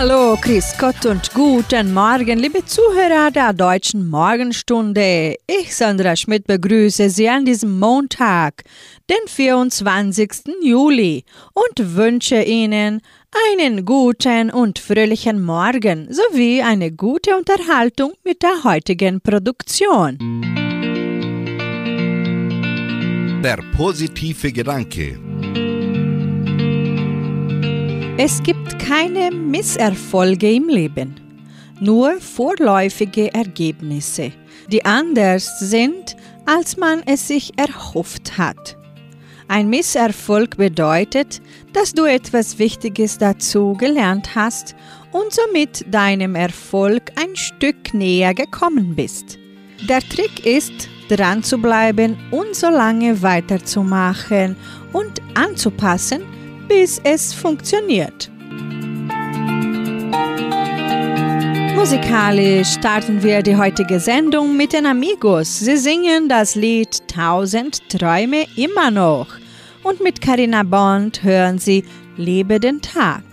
Hallo, Chris Gott und guten Morgen, liebe Zuhörer der Deutschen Morgenstunde. Ich, Sandra Schmidt, begrüße Sie an diesem Montag, den 24. Juli und wünsche Ihnen einen guten und fröhlichen Morgen sowie eine gute Unterhaltung mit der heutigen Produktion. Der positive Gedanke. Es gibt keine Misserfolge im Leben, nur vorläufige Ergebnisse, die anders sind, als man es sich erhofft hat. Ein Misserfolg bedeutet, dass du etwas Wichtiges dazu gelernt hast und somit deinem Erfolg ein Stück näher gekommen bist. Der Trick ist, dran zu bleiben und so lange weiterzumachen und anzupassen, bis es funktioniert. Musikalisch starten wir die heutige Sendung mit den Amigos. Sie singen das Lied Tausend Träume immer noch. Und mit Carina Bond hören sie Lebe den Tag.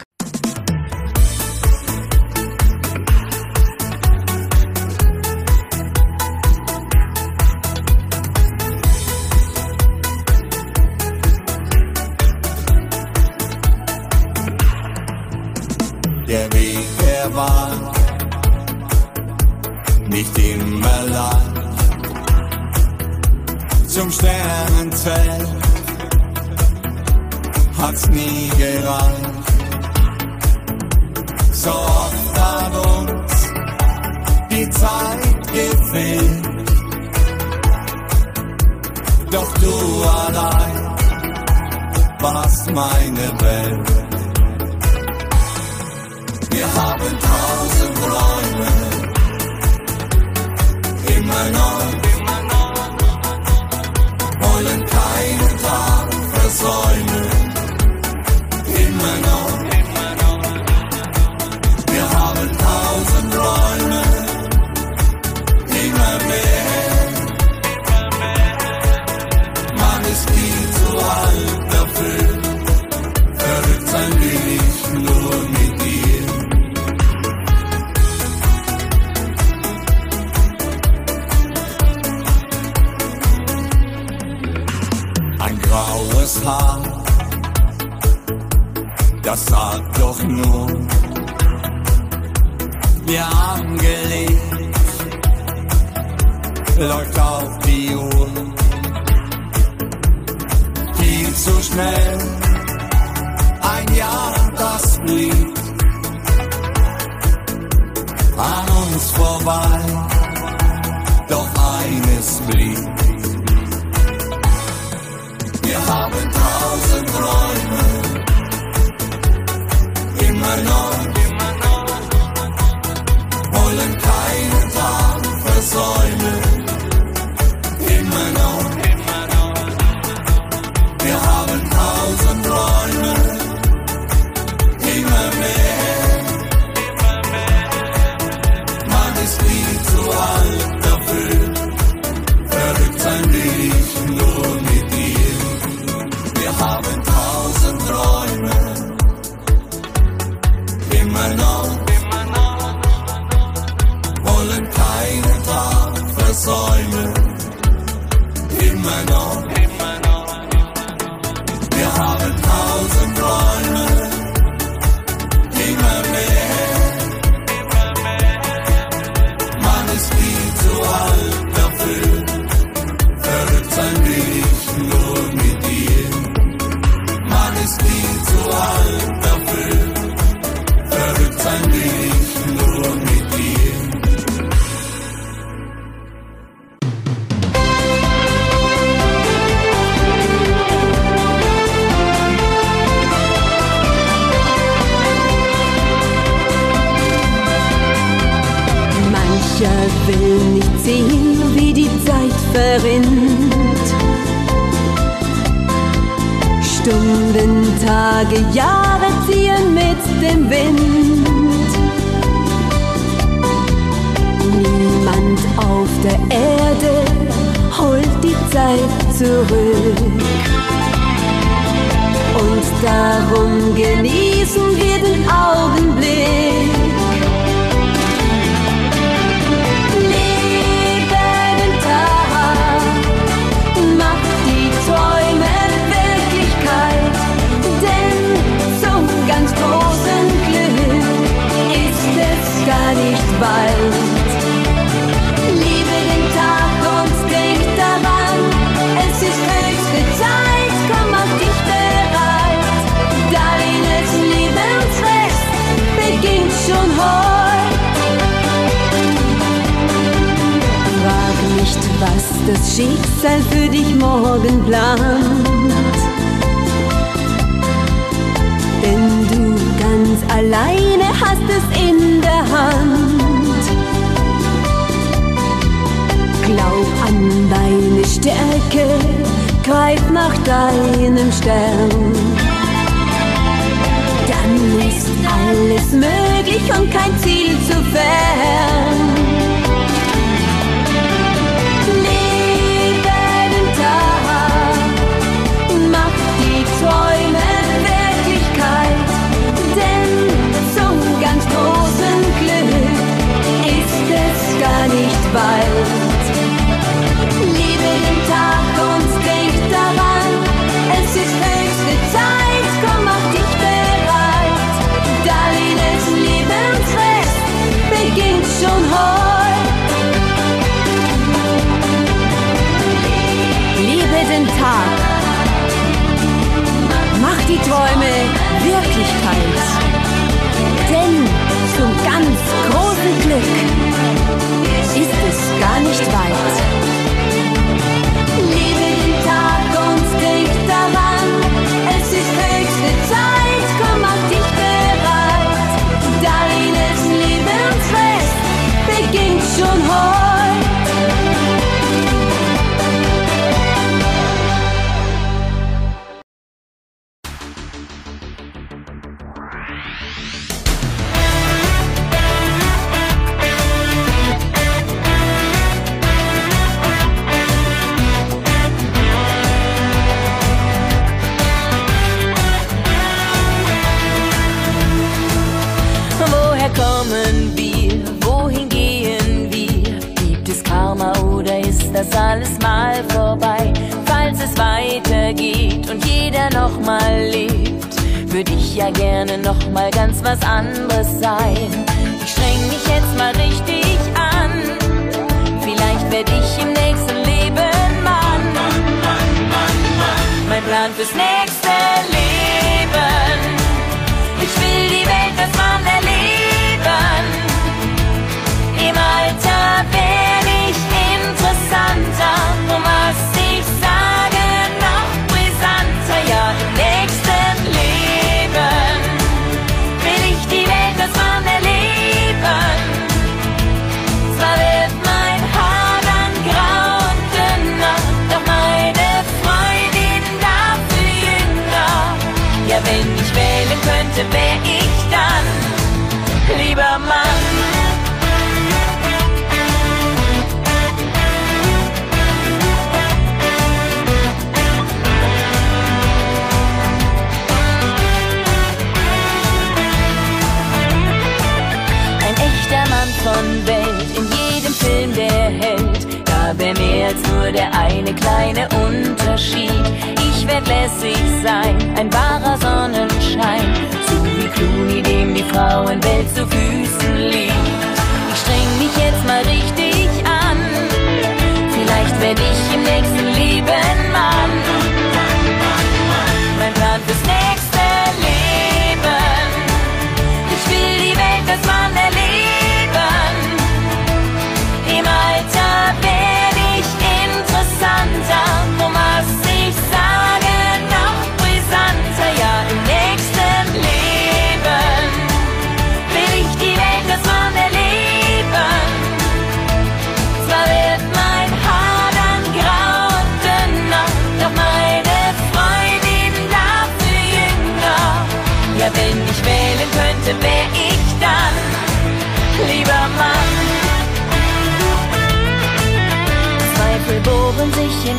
Der Weg, der war nicht immer lang zum Sternenzelt hat's nie gereicht. So oft hat uns die Zeit gefehlt. Doch du allein warst meine Welt. Wir haben tausend Träume, immer noch, wollen keinen Tag versäumen, immer noch. Haar, das sagt doch nur, wir haben gelebt, läuft auf die Uhr, viel zu schnell, ein Jahr, das blieb an uns vorbei, doch eines blieb. Wir haben tausend Träume, immer noch, wollen keinen Tag versäumen, Tag Tage, Jahre ziehen mit dem Wind. Niemand auf der Erde holt die Zeit zurück. Und darum genießen wir den Augenblick. Schicksal für dich morgen plant. Denn du ganz alleine hast es in der Hand. Glaub an deine Stärke, greif nach deinem Stern. Dann ist alles möglich und kein Ziel zu Wirklichkeit. Denn zum ganz großen Glück ist es gar nicht weit. jetzt nur der eine kleine Unterschied. Ich werd lässig sein, ein wahrer Sonnenschein. So wie Clooney, dem die Frauenwelt zu Füßen liegt. Ich streng mich jetzt mal richtig an. Vielleicht werd ich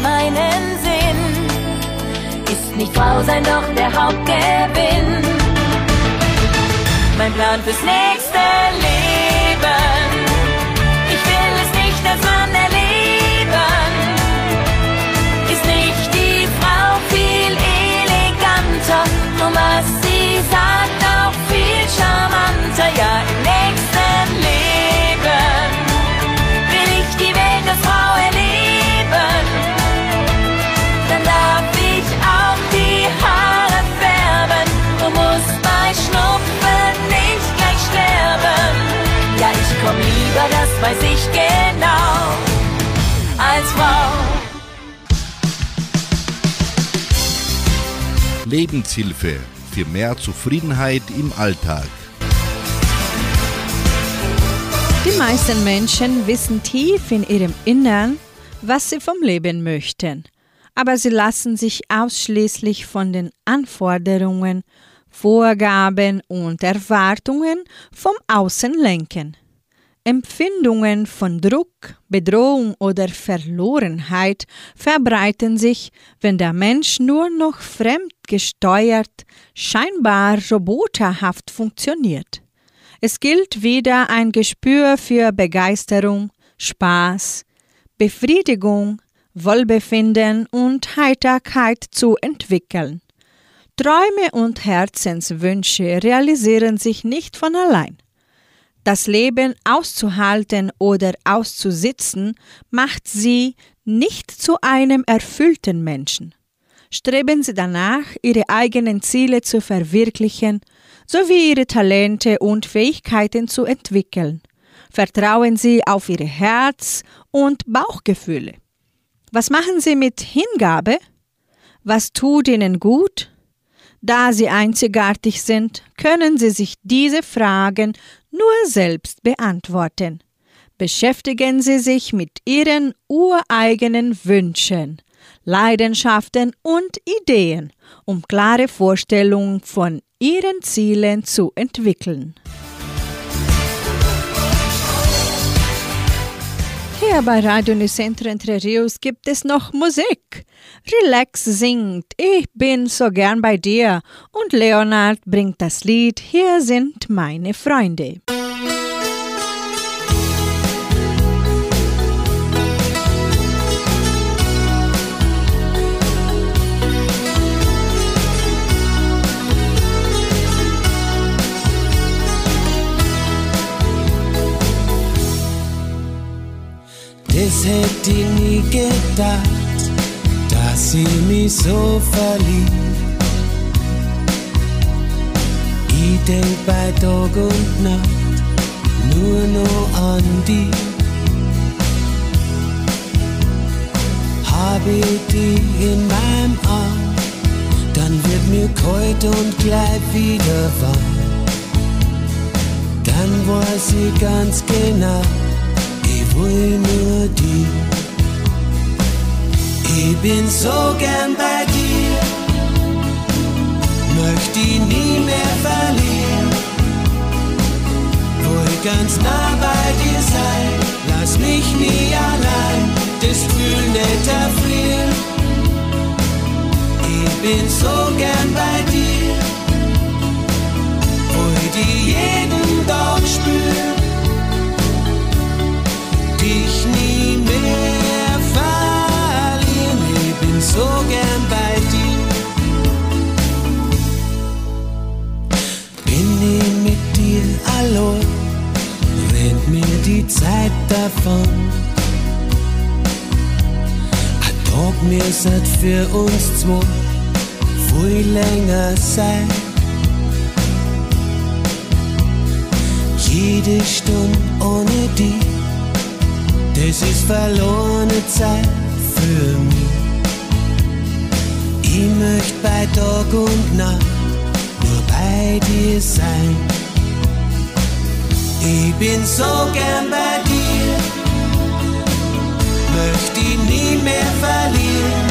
meinen Sinn. Ist nicht Frau sein doch der Hauptgewinn. Mein Plan fürs nächste Leben. Ich will es nicht als Mann erleben. Ist nicht die Frau viel eleganter, nur was sie sagt komm lieber, das weiß ich genau, als Frau. Lebenshilfe für mehr Zufriedenheit im Alltag. Die meisten Menschen wissen tief in ihrem Innern, was sie vom Leben möchten, aber sie lassen sich ausschließlich von den Anforderungen, Vorgaben und Erwartungen vom Außen lenken. Empfindungen von Druck, Bedrohung oder Verlorenheit verbreiten sich, wenn der Mensch nur noch fremdgesteuert, scheinbar roboterhaft funktioniert. Es gilt wieder ein Gespür für Begeisterung, Spaß, Befriedigung, Wohlbefinden und Heiterkeit zu entwickeln. Träume und Herzenswünsche realisieren sich nicht von allein. Das Leben auszuhalten oder auszusitzen macht sie nicht zu einem erfüllten Menschen. Streben Sie danach, Ihre eigenen Ziele zu verwirklichen, sowie Ihre Talente und Fähigkeiten zu entwickeln. Vertrauen Sie auf Ihr Herz und Bauchgefühle. Was machen Sie mit Hingabe? Was tut Ihnen gut? Da Sie einzigartig sind, können Sie sich diese Fragen nur selbst beantworten. Beschäftigen Sie sich mit Ihren ureigenen Wünschen, Leidenschaften und Ideen, um klare Vorstellungen von Ihren Zielen zu entwickeln. Hier bei Radio Nicentro Entre Rios gibt es noch Musik. Relax singt Ich bin so gern bei dir und Leonard bringt das Lied Hier sind meine Freunde. Das hätte ich nie gedacht, dass sie mich so verliebt. Ich denk bei Tag und Nacht nur noch an die. Hab ich die in meinem Arm, dann wird mir kalt und gleich wieder warm. Dann weiß ich ganz genau, will nur die. Ich bin so gern bei dir, möchte ich nie mehr verlieren. Will ganz nah bei dir sein, lass mich nie allein, das Gefühl nicht erfrieren. Ich bin so gern bei dir, will die jeden Tag spüren dich nie mehr verlieren. Ich bin so gern bei dir. Bin ich mit dir allein, rennt mir die Zeit davon. Ein Tag müsste für uns zwei viel länger sein. Jede Stunde ohne dich das ist verlorene Zeit für mich. Ich möchte bei Tag und Nacht nur bei dir sein. Ich bin so gern bei dir, möchte ich nie mehr verlieren.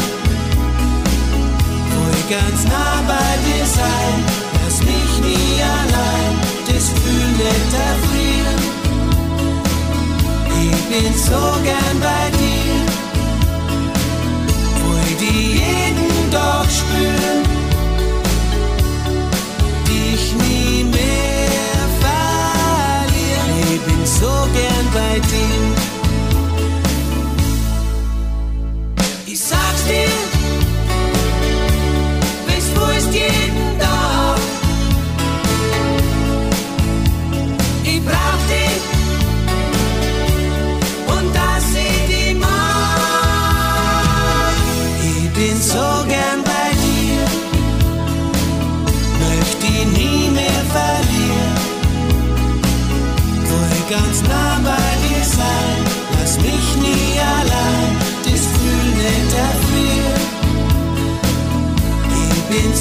Will ganz nah bei dir sein, lass mich nie allein, das Gefühl nicht erfrieren bin so gern bei dir, wo ich die jeden doch spüren.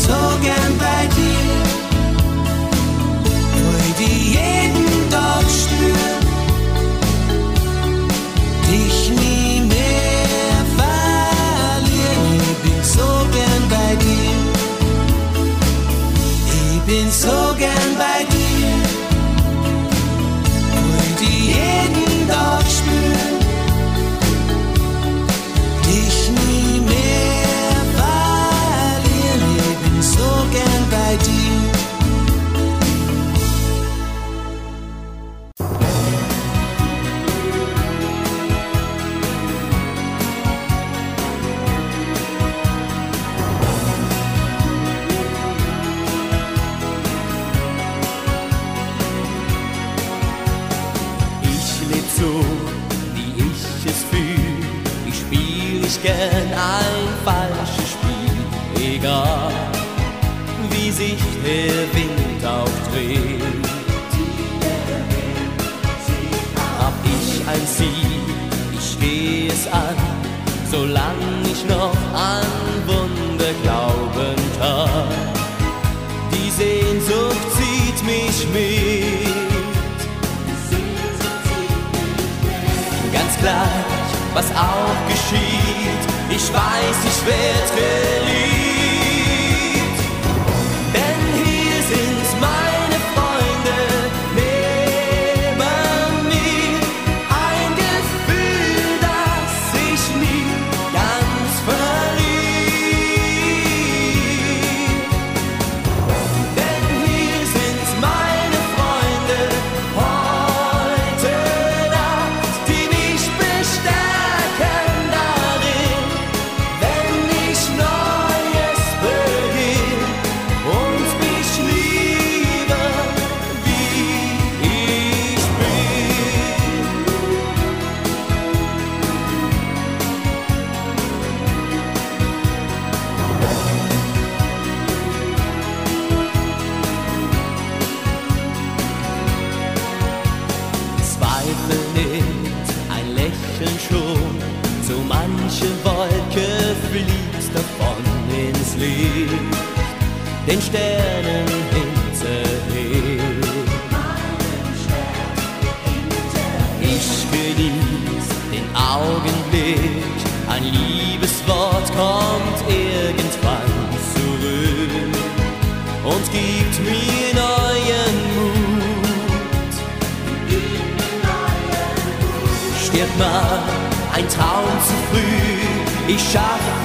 so gern bei dir. Wollte jeden Tag spüren, dich nie mehr verlieren. Ich bin so gern bei dir. Ich bin so gern bei dir. e chave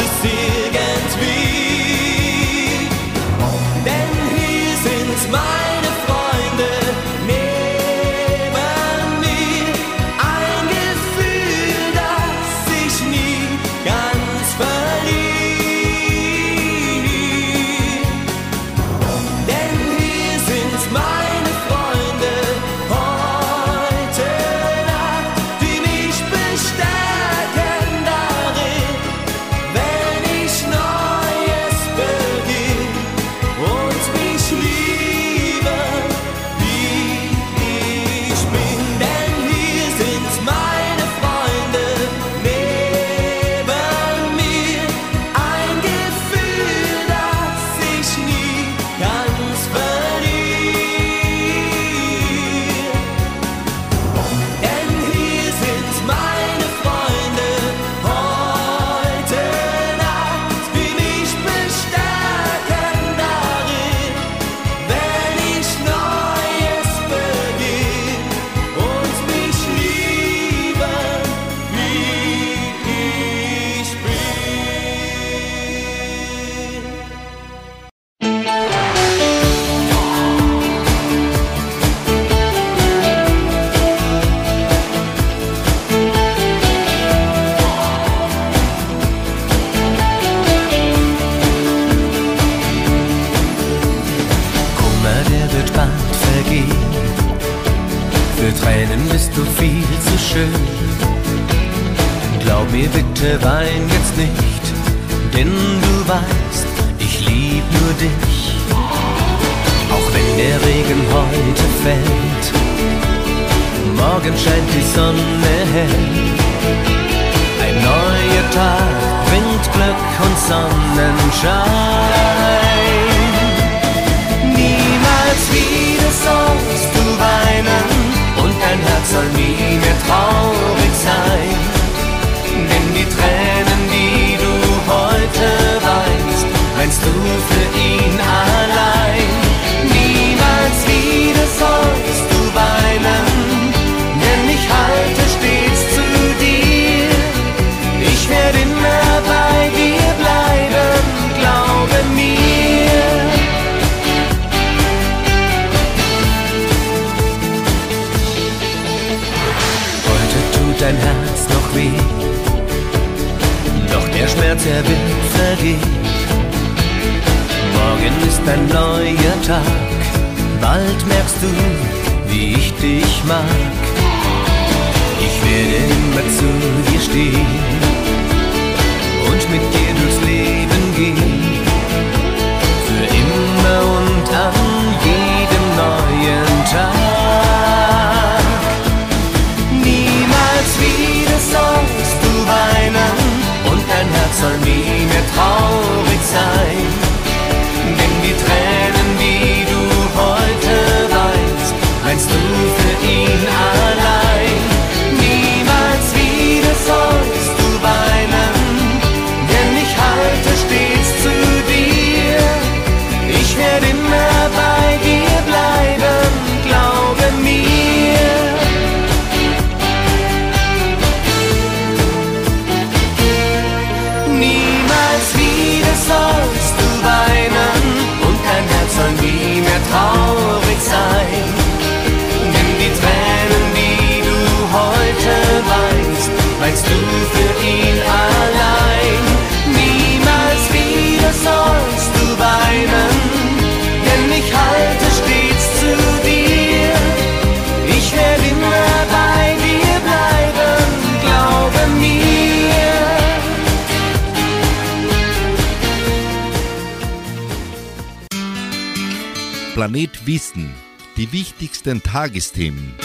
Planet Wissen. Die wichtigsten Tagesthemen.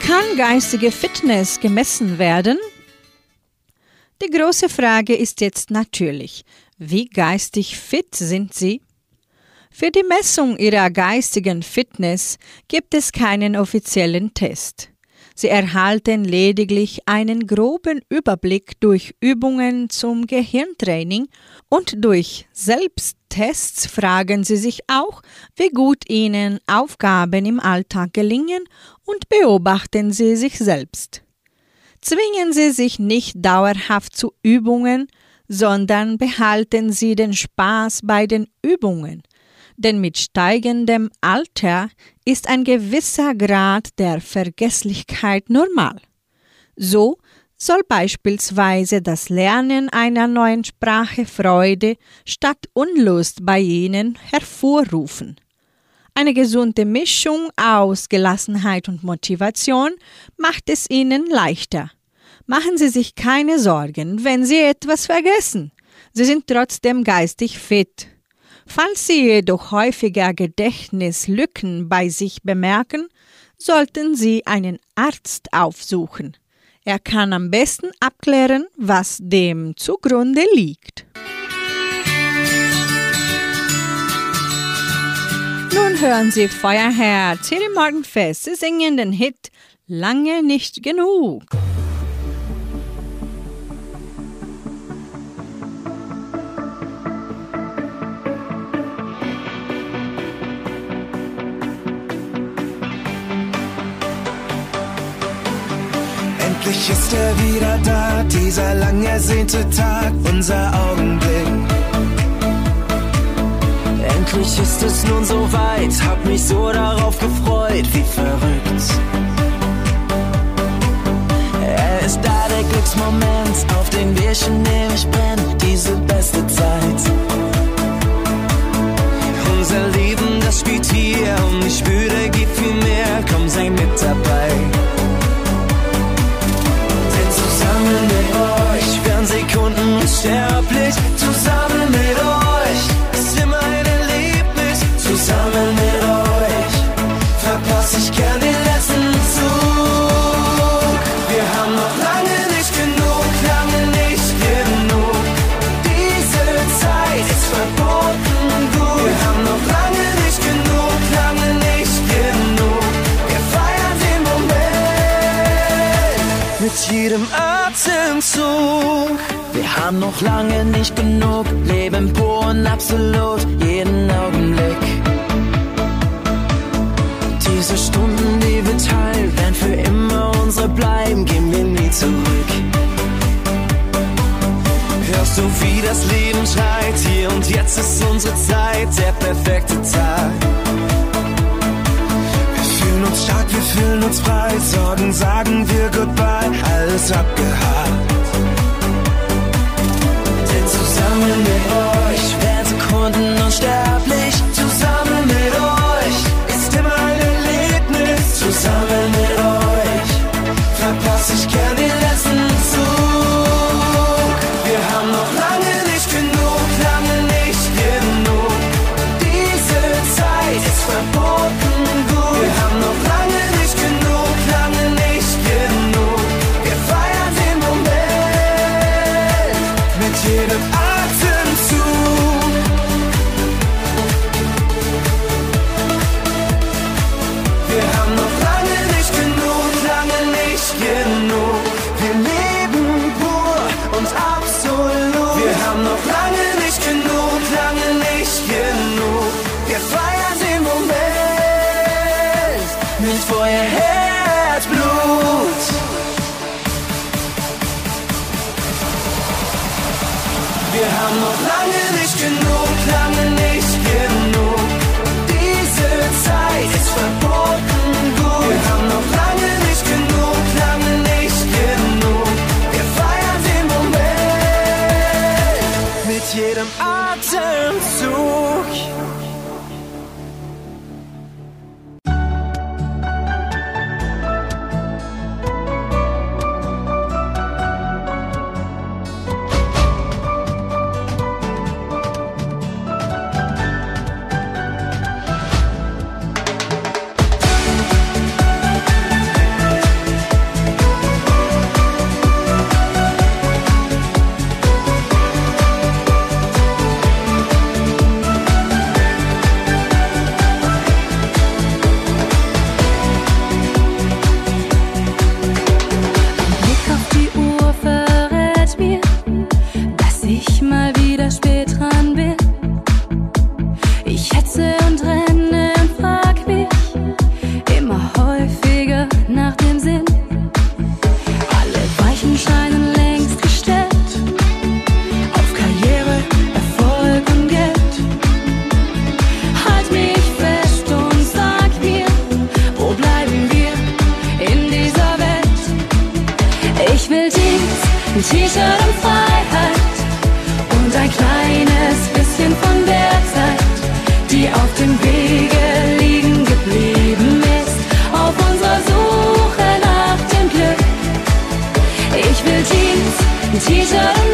Kann geistige Fitness gemessen werden? Die große Frage ist jetzt natürlich, wie geistig fit sind Sie? Für die Messung Ihrer geistigen Fitness gibt es keinen offiziellen Test. Sie erhalten lediglich einen groben Überblick durch Übungen zum Gehirntraining und durch Selbsttests fragen Sie sich auch, wie gut Ihnen Aufgaben im Alltag gelingen und beobachten Sie sich selbst. Zwingen Sie sich nicht dauerhaft zu Übungen, sondern behalten Sie den Spaß bei den Übungen. Denn mit steigendem Alter ist ein gewisser Grad der Vergesslichkeit normal. So soll beispielsweise das Lernen einer neuen Sprache Freude statt Unlust bei Ihnen hervorrufen. Eine gesunde Mischung aus Gelassenheit und Motivation macht es Ihnen leichter. Machen Sie sich keine Sorgen, wenn Sie etwas vergessen. Sie sind trotzdem geistig fit. Falls Sie jedoch häufiger Gedächtnislücken bei sich bemerken, sollten Sie einen Arzt aufsuchen. Er kann am besten abklären, was dem zugrunde liegt. Nun hören Sie Feuerherr Tilly Morgenfest. Sie singen den Hit Lange nicht genug. Endlich ist er wieder da, dieser lang ersehnte Tag, unser Augenblick. Endlich ist es nun so weit, hab mich so darauf gefreut, wie verrückt. Er ist da, der Glücksmoment, auf den wir schon ewig brennen, diese beste Zeit. Unser Leben, das spielt hier und ich spüre, gibt viel mehr, komm, sei mit dabei. lange nicht genug. Leben pur und absolut, jeden Augenblick. Diese Stunden, die wir teilen, werden für immer unsere bleiben, gehen wir nie zurück. Hörst du, wie das Leben schreit? Hier und jetzt ist unsere Zeit, der perfekte Tag. Wir fühlen uns stark, wir fühlen uns frei. Sorgen sagen wir Goodbye, alles abgehakt. Sekunden unsterblich. Solange Liegen geblieben ist, auf unserer Suche nach dem Glück. Ich will Jeans, ein T-Shirt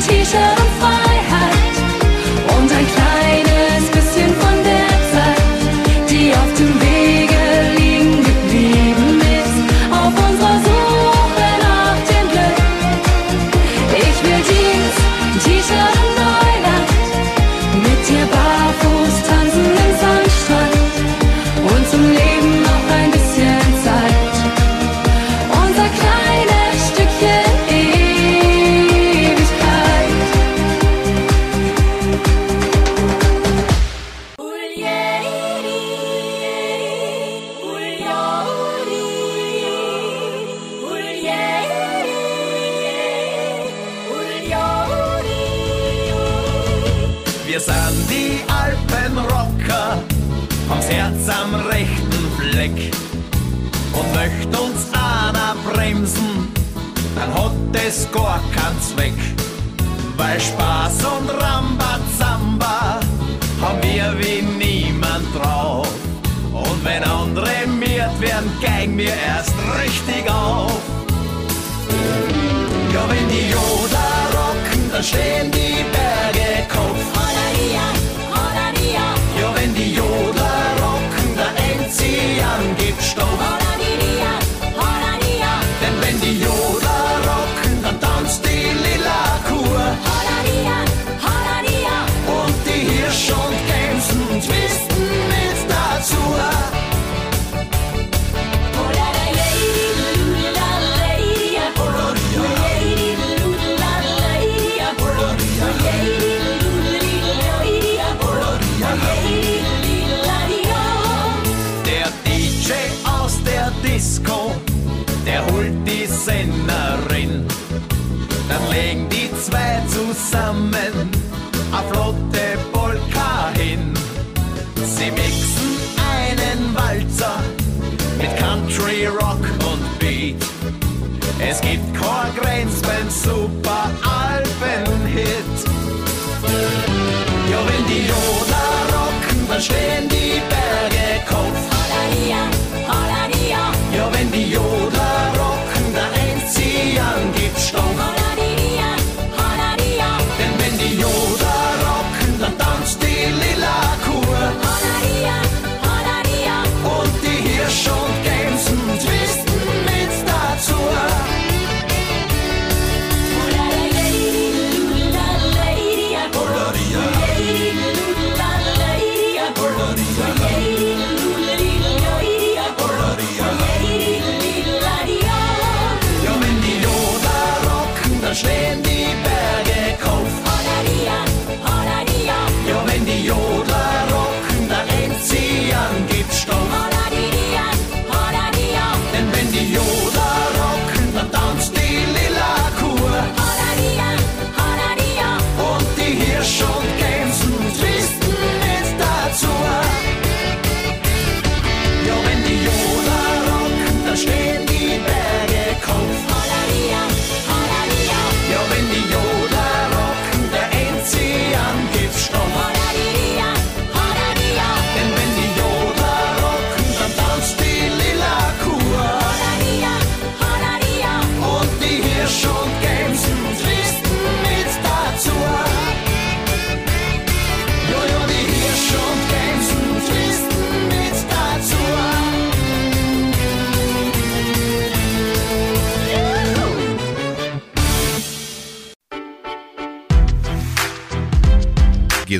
起身吧 a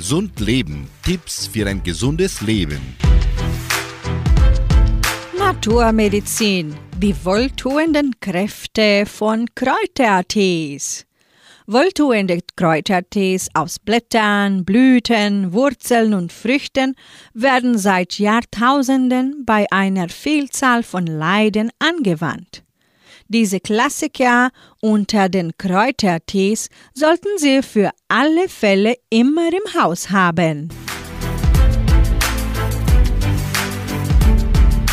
Gesund Leben. Tipps für ein gesundes Leben. Naturmedizin. Die wohltuenden Kräfte von Kräutertees. Wohltuende Kräutertees aus Blättern, Blüten, Wurzeln und Früchten werden seit Jahrtausenden bei einer Vielzahl von Leiden angewandt. Diese Klassiker unter den Kräutertees sollten Sie für alle Fälle immer im Haus haben.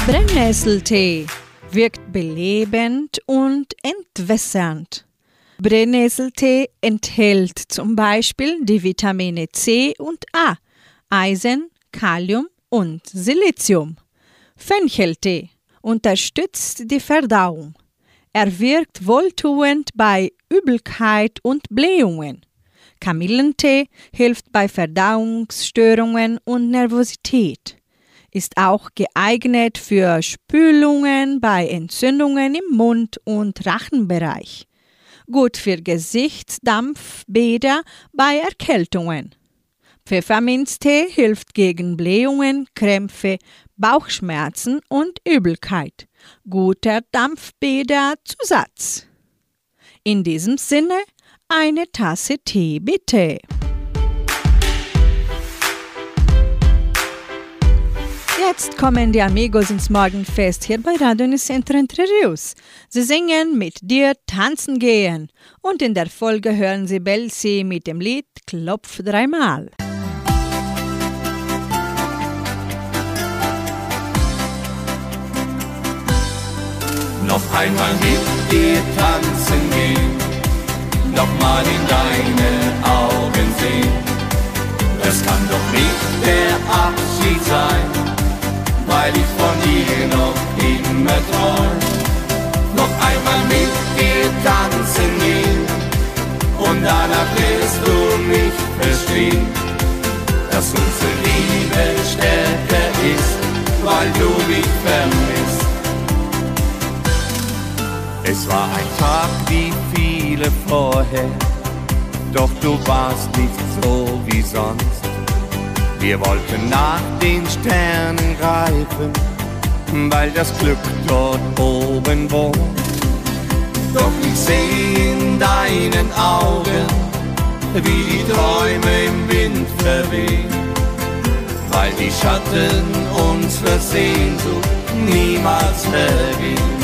Brennnesseltee wirkt belebend und entwässernd. Brennnesseltee enthält zum Beispiel die Vitamine C und A, Eisen, Kalium und Silizium. Fencheltee unterstützt die Verdauung. Er wirkt wohltuend bei Übelkeit und Blähungen. Kamillentee hilft bei Verdauungsstörungen und Nervosität. Ist auch geeignet für Spülungen bei Entzündungen im Mund- und Rachenbereich. Gut für Gesichtsdampfbäder bei Erkältungen. Pfefferminztee hilft gegen Blähungen, Krämpfe, Bauchschmerzen und Übelkeit. Guter Dampfbäderzusatz. In diesem Sinne eine Tasse Tee bitte. Jetzt kommen die Amigos ins Morgenfest hier bei Radio Unicentro Entre. Sie singen mit dir tanzen gehen und in der Folge hören Sie Belsi mit dem Lied Klopf dreimal. Einmal mit dir tanzen gehen, nochmal in deine Augen sehen. Das kann doch nicht der Abschied sein, weil ich von dir noch immer träum. Noch einmal mit dir tanzen gehen und danach wirst du mich verstehen, dass unsere Liebe stärker ist, weil du mich vermisst. Es war ein Tag wie viele vorher, doch du warst nicht so wie sonst. Wir wollten nach den Sternen greifen, weil das Glück dort oben wohnt. Doch ich seh in deinen Augen, wie die Träume im Wind verwehen, weil die Schatten unserer Sehnsucht niemals vergehen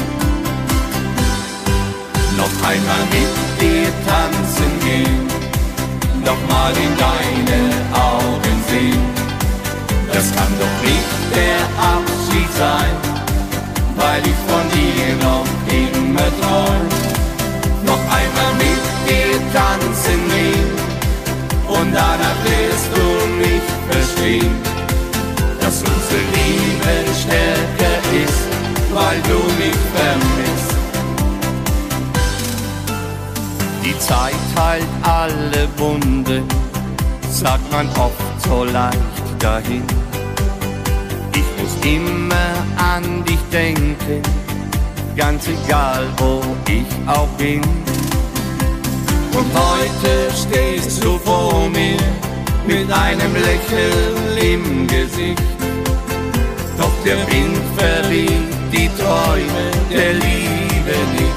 noch einmal mit dir tanzen gehen, nochmal in deine Augen sehen. Das kann doch nicht der Abschied sein, weil ich von dir noch immer träum. Noch einmal mit dir tanzen gehen und danach wirst du mich verstehen, alle Wunden, sagt man oft so leicht dahin. Ich muss immer an dich denken, ganz egal wo ich auch bin. Und heute stehst du vor mir mit einem Lächeln im Gesicht. Doch der Wind verliert die Träume der Liebe nicht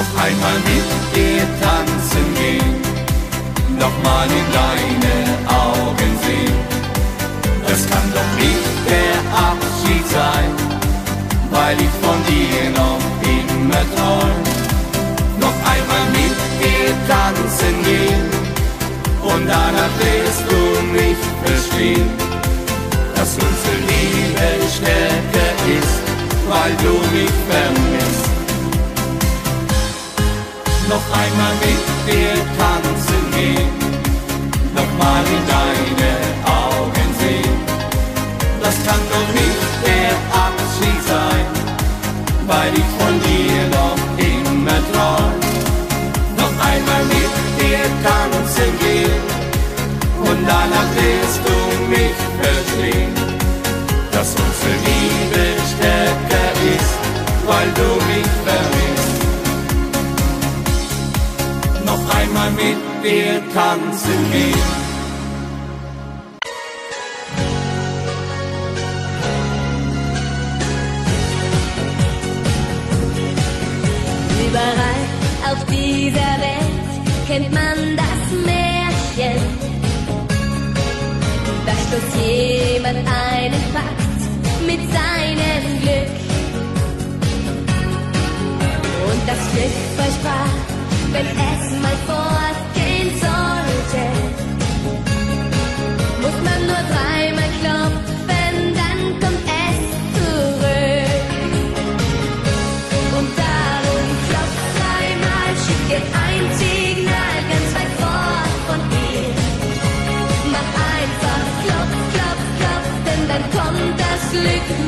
noch einmal mit dir tanzen gehen, nochmal in deine Augen sehen. Das kann doch nicht der Abschied sein, weil ich von dir noch immer träum. Noch einmal mit dir tanzen gehen und danach wirst du mich verstehen, dass unsere Liebe stärker ist, weil du mich vermisst noch einmal mit dir tanzen gehen, nochmal in deine Augen sehen. Das kann doch nicht der Abschied sein, weil ich von dir noch immer träum. Noch einmal mit dir tanzen gehen und danach wirst du mich verstehen, dass unsere Liebe stärker ist, weil du mich vermisst. Einmal mit dir tanzen gehen. Überall auf dieser Welt kennt man das Märchen, dass bloß jemand einen packt mit seinem Glück. Und das Glück versprach, wenn es mal fortgehen sollte, muss man nur dreimal klopfen, dann kommt es zurück. Und darum klopft dreimal, schicke ein Signal ganz weit fort von dir. Mach einfach klopf, klopf, klopf, denn dann kommt das Glück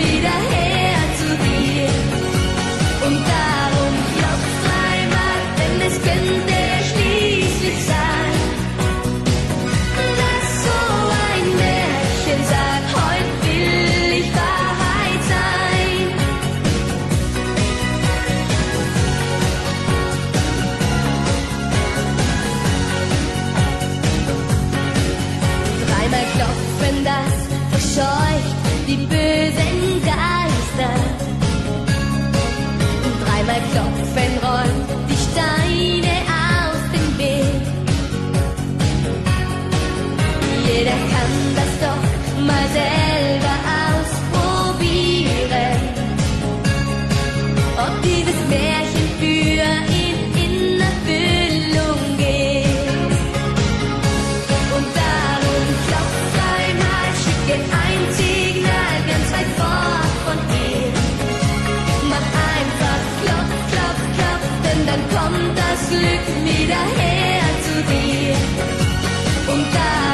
Glück wieder her zu dir. Und darum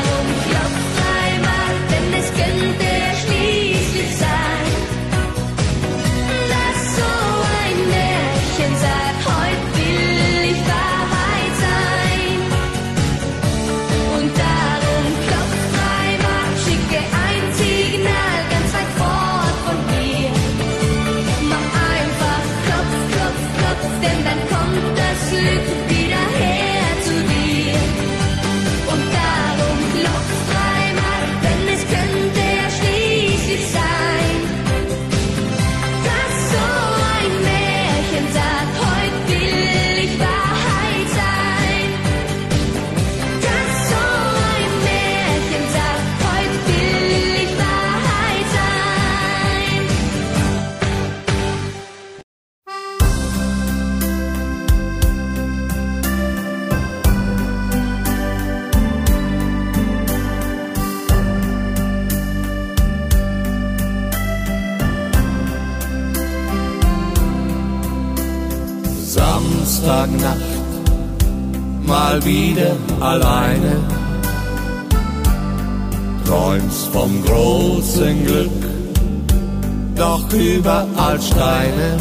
großen Glück, doch überall Steine.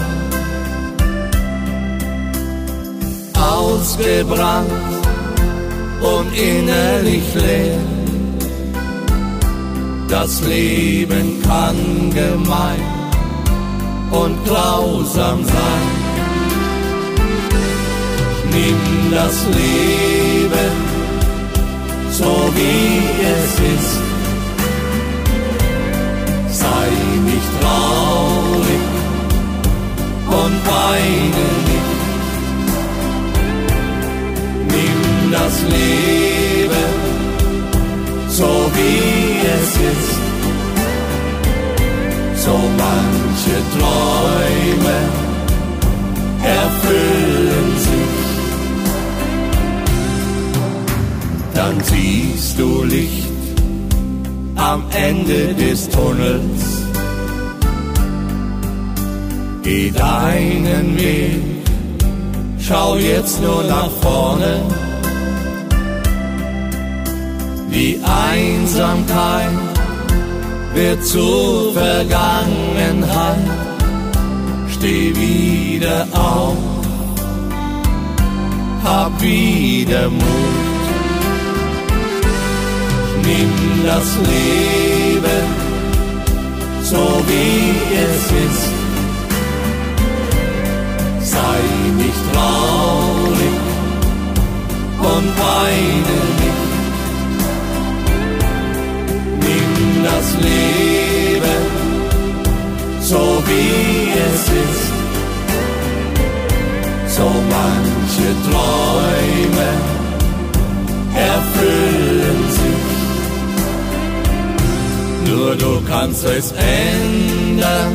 Ausgebrannt und innerlich leer. Das Leben kann gemein und grausam sein. Nimm das Leben so wie es zur Vergangenheit. Steh wieder auf, hab wieder Mut. Nimm das Leben so wie es ist. Sei nicht traurig und weine nicht. Das Leben so wie es ist. So manche Träume erfüllen sich. Nur du kannst es ändern.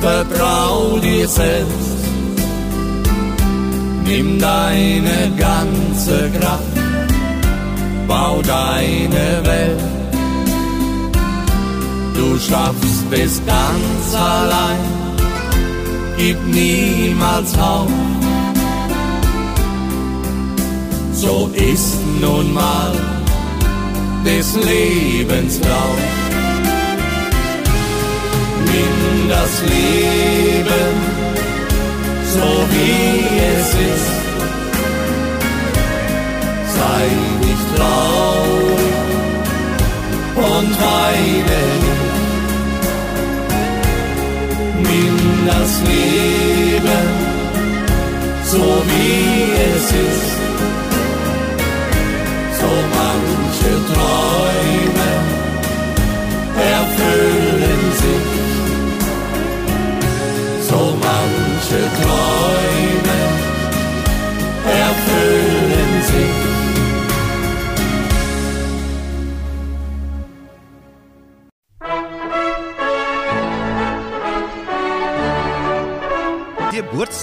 Vertrau dir selbst. Nimm deine ganze Kraft. Bau deine Welt. Du schaffst es ganz allein. Gib niemals auf. So ist nun mal des Lebens Lauf. Nimm das Leben so wie es ist. Sei nicht traurig und weine nicht. Das Leben so wie es ist. So manche Träume erfüllen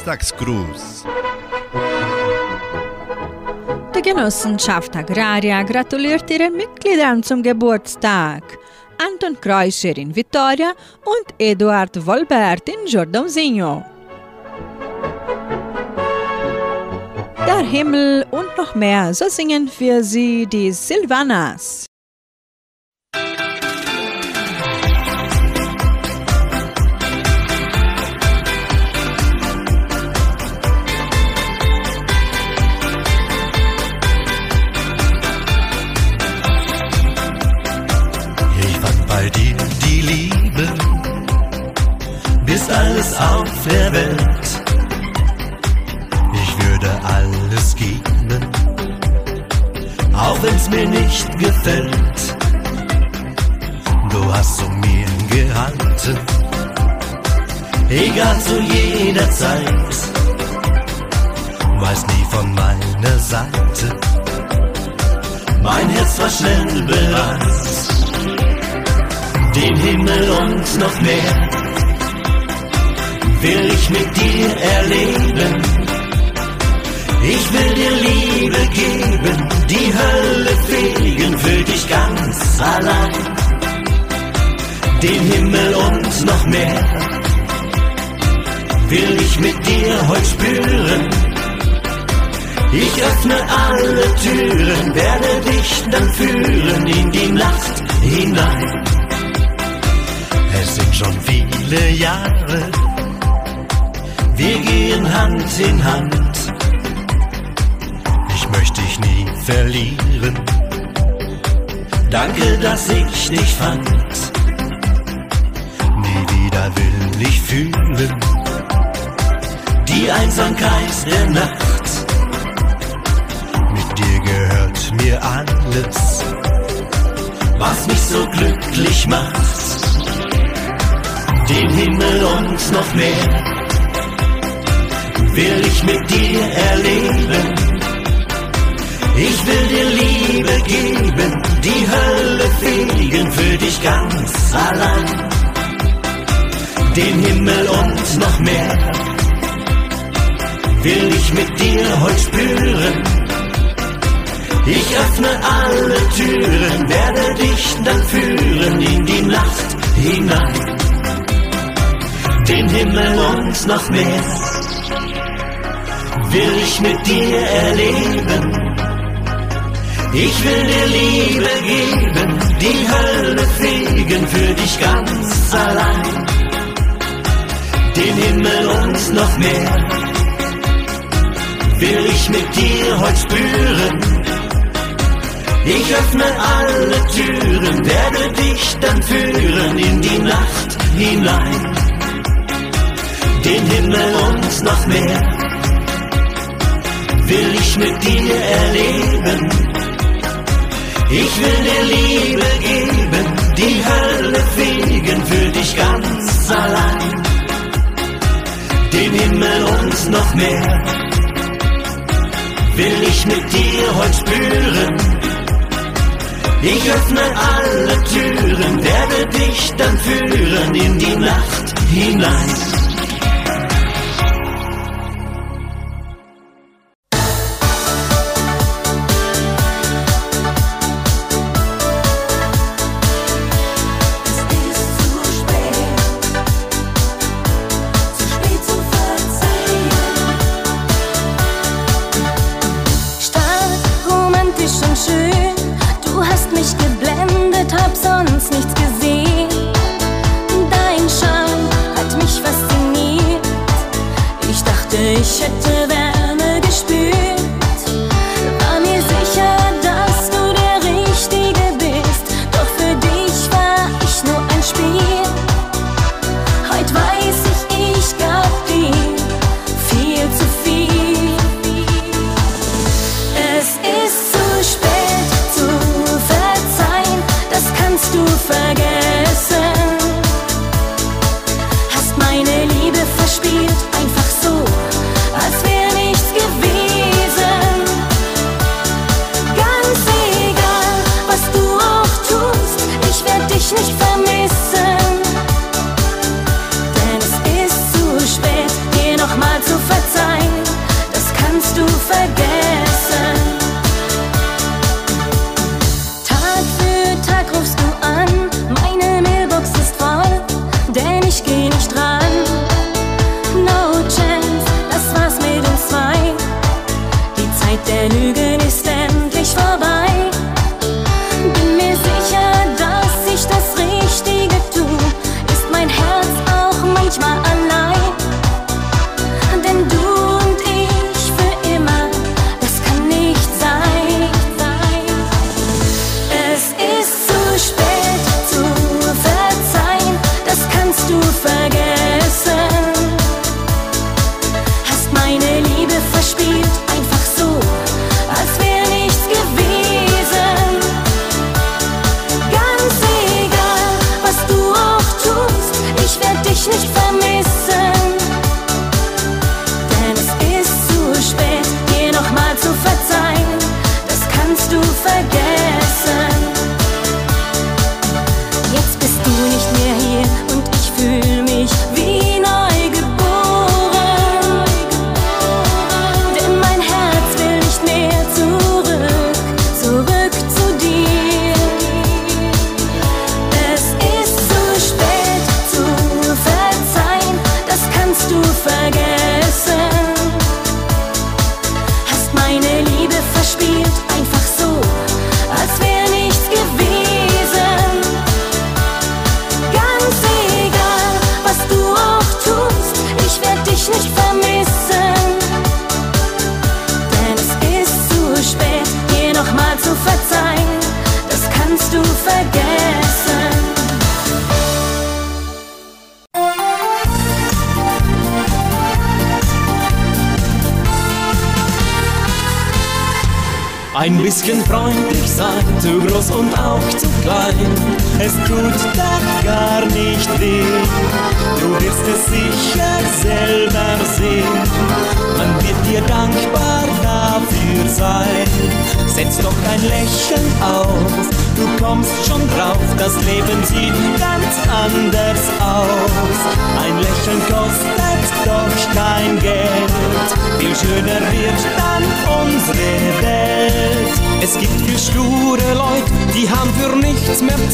Geburtstagsgruß. Die Genossenschaft Agraria gratuliert ihren Mitgliedern zum Geburtstag. Anton Kreuscher in Vitoria und Eduard Wolbert in Giordãozinho. der Himmel und noch mehr. So singen für Sie die Silvanas. Bis alles auf der Welt. Ich würde alles geben, auch wenn's mir nicht gefällt. Du hast zu mir gehalten, egal zu jeder Zeit. Weiß nie von meiner Seite, mein Herz war schnell bereit den Himmel und noch mehr will ich mit dir erleben. Ich will dir Liebe geben, die Hölle fegen für dich ganz allein. Den Himmel und noch mehr will ich mit dir heute spüren. Ich öffne alle Türen, werde dich dann führen in die Nacht hinein. Es sind schon viele Jahre, wir gehen Hand in Hand. Ich möchte dich nie verlieren. Danke, dass ich dich fand. Nie wieder will ich fühlen die Einsamkeit der Nacht. Mit dir gehört mir alles, was mich so glücklich macht den Himmel und noch mehr will ich mit dir erleben. Ich will dir Liebe geben, die Hölle fegen für dich ganz allein. Den Himmel und noch mehr will ich mit dir heute spüren. Ich öffne alle Türen, werde dich dann führen in die Nacht hinein den Himmel und noch mehr will ich mit dir erleben. Ich will dir Liebe geben, die Hölle fegen für dich ganz allein. Den Himmel und noch mehr will ich mit dir heute spüren. Ich öffne alle Türen, werde dich dann führen in die Nacht hinein den Himmel und noch mehr will ich mit dir erleben. Ich will dir Liebe geben, die Hölle fegen für dich ganz allein. Den Himmel und noch mehr will ich mit dir heute spüren. Ich öffne alle Türen, werde dich dann führen in die Nacht hinein.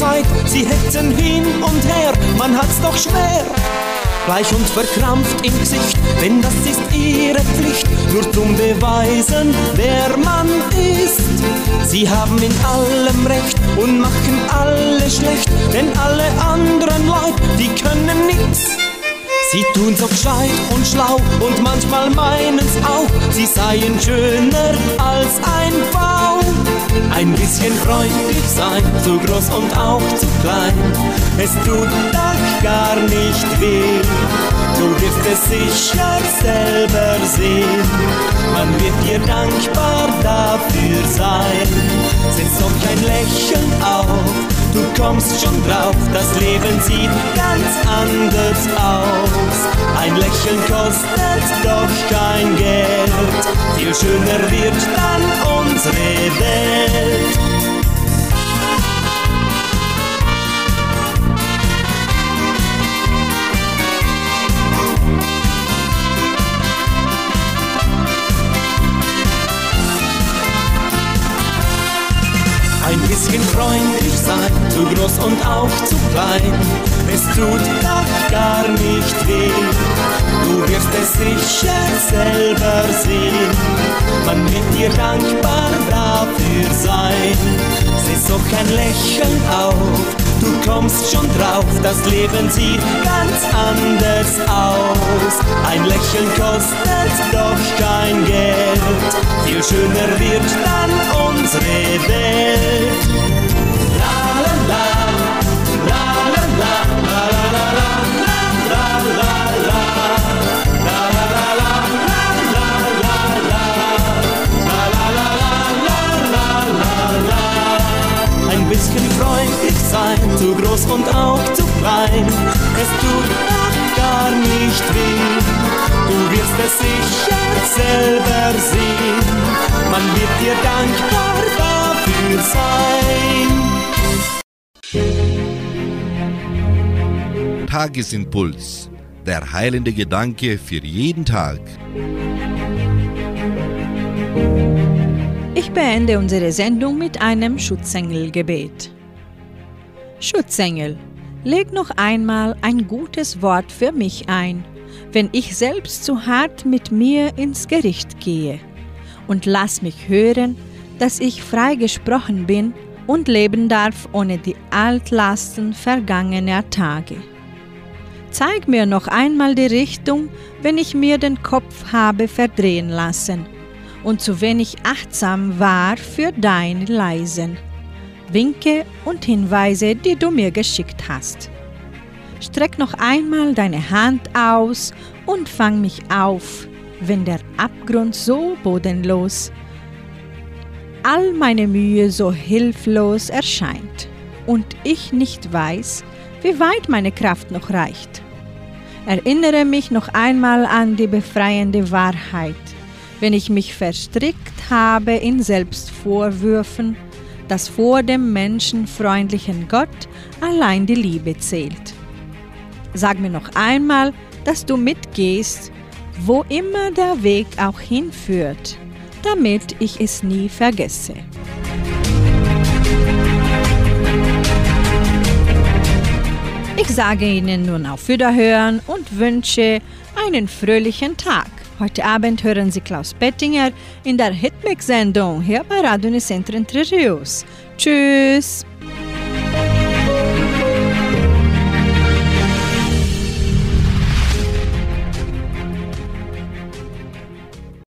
Zeit. Sie hetzen hin und her, man hat's doch schwer. Bleich und verkrampft im Gesicht, denn das ist ihre Pflicht, nur zum Beweisen, wer man ist. Sie haben in allem Recht und machen alle schlecht, denn alle anderen Leute, die können nichts. Sie tun so gescheit und schlau und manchmal meinen's auch, sie seien schöner als ein Baum. Ein bisschen freundlich sein, zu groß und auch zu klein, es tut doch gar nicht weh. Du wirst es sicher selber sehen, man wird dir dankbar dafür sein. Setz doch ein Lächeln auf, du kommst schon drauf, das Leben sieht ganz anders aus. Ein Lächeln kostet doch kein Geld, viel schöner wird dann unsere Welt. Bisschen freundlich sein, zu groß und auch zu klein. Es tut doch gar nicht weh. Du wirst es sicher selber sehen. Man wird dir dankbar dafür sein. Setz doch ein Lächeln auf, du kommst schon drauf. Das Leben sieht ganz anders aus. Ein Lächeln kostet doch kein Geld. Viel schöner wird dann unsere Welt. Freundlich sein, zu groß und auch zu klein. Es tut doch gar nicht weh. Du wirst es sicher selber sehen. Man wird dir dankbar dafür sein. Tagesimpuls. Der heilende Gedanke für jeden Tag. Ich beende unsere Sendung mit einem Schutzengelgebet. Schutzengel, leg noch einmal ein gutes Wort für mich ein, wenn ich selbst zu hart mit mir ins Gericht gehe. Und lass mich hören, dass ich frei gesprochen bin und leben darf ohne die Altlasten vergangener Tage. Zeig mir noch einmal die Richtung, wenn ich mir den Kopf habe verdrehen lassen und zu wenig achtsam war für deine Leisen. Winke und Hinweise, die du mir geschickt hast. Streck noch einmal deine Hand aus und fang mich auf, wenn der Abgrund so bodenlos, all meine Mühe so hilflos erscheint und ich nicht weiß, wie weit meine Kraft noch reicht. Erinnere mich noch einmal an die befreiende Wahrheit, wenn ich mich verstrickt habe in Selbstvorwürfen, dass vor dem menschenfreundlichen Gott allein die Liebe zählt. Sag mir noch einmal, dass du mitgehst, wo immer der Weg auch hinführt, damit ich es nie vergesse. Ich sage Ihnen nun auf Wiederhören und wünsche einen fröhlichen Tag. Heute Abend hören Sie Klaus Bettinger in der Hitmix-Sendung hier bei Radio Nicentro Entre. Tschüss!